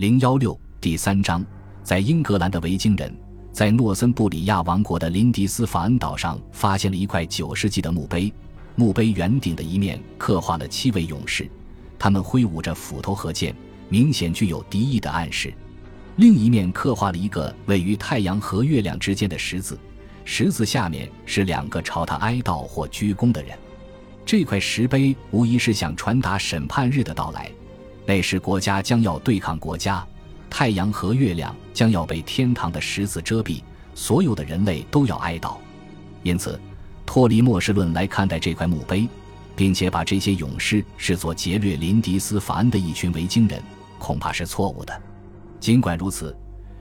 零幺六第三章，在英格兰的维京人，在诺森布里亚王国的林迪斯法恩岛上发现了一块九世纪的墓碑。墓碑圆顶的一面刻画了七位勇士，他们挥舞着斧头和剑，明显具有敌意的暗示。另一面刻画了一个位于太阳和月亮之间的十字，十字下面是两个朝他哀悼或鞠躬的人。这块石碑无疑是想传达审判日的到来。那时，国家将要对抗国家，太阳和月亮将要被天堂的十字遮蔽，所有的人类都要哀悼。因此，脱离末世论来看待这块墓碑，并且把这些勇士视作劫掠林迪斯法恩的一群维京人，恐怕是错误的。尽管如此，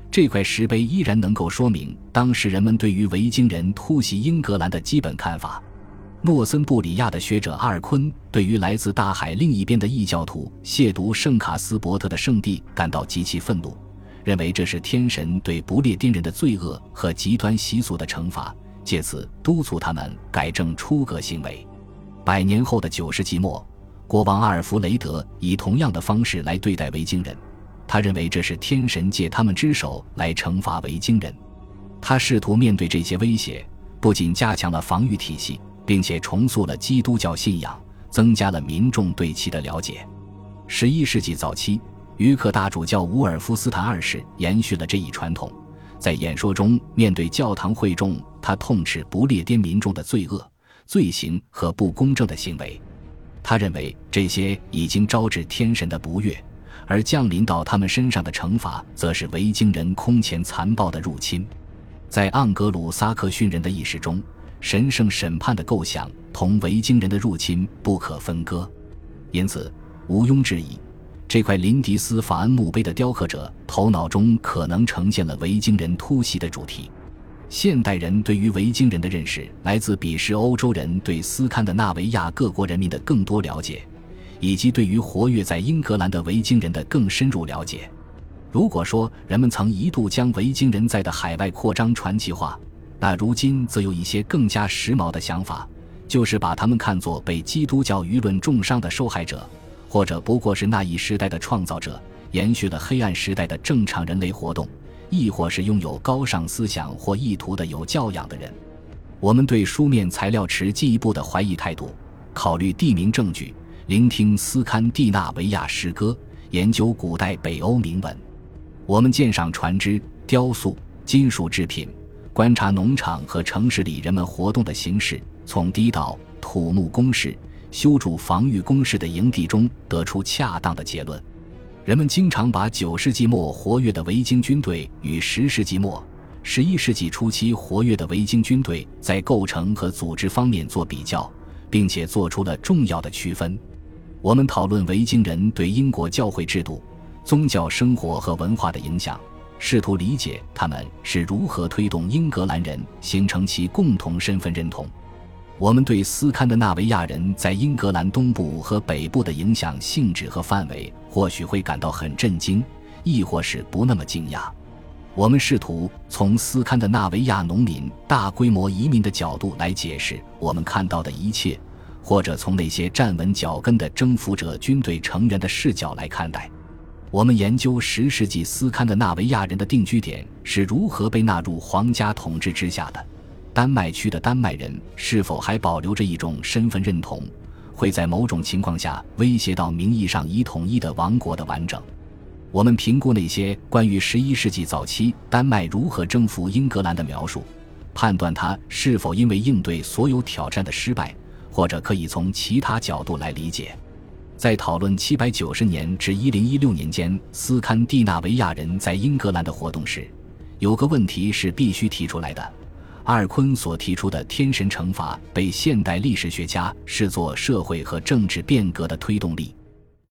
这块石碑依然能够说明当时人们对于维京人突袭英格兰的基本看法。诺森布里亚的学者阿尔昆对于来自大海另一边的异教徒亵渎圣卡斯伯特的圣地感到极其愤怒，认为这是天神对不列颠人的罪恶和极端习俗的惩罚，借此督促他们改正出格行为。百年后的九世纪末，国王阿尔弗雷德以同样的方式来对待维京人，他认为这是天神借他们之手来惩罚维京人。他试图面对这些威胁，不仅加强了防御体系。并且重塑了基督教信仰，增加了民众对其的了解。十一世纪早期，于克大主教伍尔夫斯坦二世延续了这一传统，在演说中面对教堂会众，他痛斥不列颠民众的罪恶、罪行和不公正的行为。他认为这些已经招致天神的不悦，而降临到他们身上的惩罚，则是维京人空前残暴的入侵。在盎格鲁撒克逊人的意识中。神圣审判的构想同维京人的入侵不可分割，因此毋庸置疑，这块林迪斯法恩墓碑的雕刻者头脑中可能呈现了维京人突袭的主题。现代人对于维京人的认识来自彼时欧洲人对斯堪的纳维亚各国人民的更多了解，以及对于活跃在英格兰的维京人的更深入了解。如果说人们曾一度将维京人在的海外扩张传奇化，那如今则有一些更加时髦的想法，就是把他们看作被基督教舆论重伤的受害者，或者不过是那一时代的创造者，延续了黑暗时代的正常人类活动，亦或是拥有高尚思想或意图的有教养的人。我们对书面材料持进一步的怀疑态度，考虑地名证据，聆听斯堪的纳维亚诗歌，研究古代北欧铭文。我们鉴赏船只、雕塑、金属制品。观察农场和城市里人们活动的形式，从低到土木工事、修筑防御工事的营地中得出恰当的结论。人们经常把九世纪末活跃的维京军队与十世纪末、十一世纪初期活跃的维京军队在构成和组织方面做比较，并且做出了重要的区分。我们讨论维京人对英国教会制度、宗教生活和文化的影响。试图理解他们是如何推动英格兰人形成其共同身份认同。我们对斯堪的纳维亚人在英格兰东部和北部的影响性质和范围，或许会感到很震惊，亦或是不那么惊讶。我们试图从斯堪的纳维亚农民大规模移民的角度来解释我们看到的一切，或者从那些站稳脚跟的征服者军队成员的视角来看待。我们研究十世纪斯堪的纳维亚人的定居点是如何被纳入皇家统治之下的，丹麦区的丹麦人是否还保留着一种身份认同，会在某种情况下威胁到名义上已统一的王国的完整。我们评估那些关于十一世纪早期丹麦如何征服英格兰的描述，判断它是否因为应对所有挑战的失败，或者可以从其他角度来理解。在讨论七百九十年至一零一六年间斯堪的纳维亚人在英格兰的活动时，有个问题是必须提出来的：阿尔昆所提出的天神惩罚被现代历史学家视作社会和政治变革的推动力。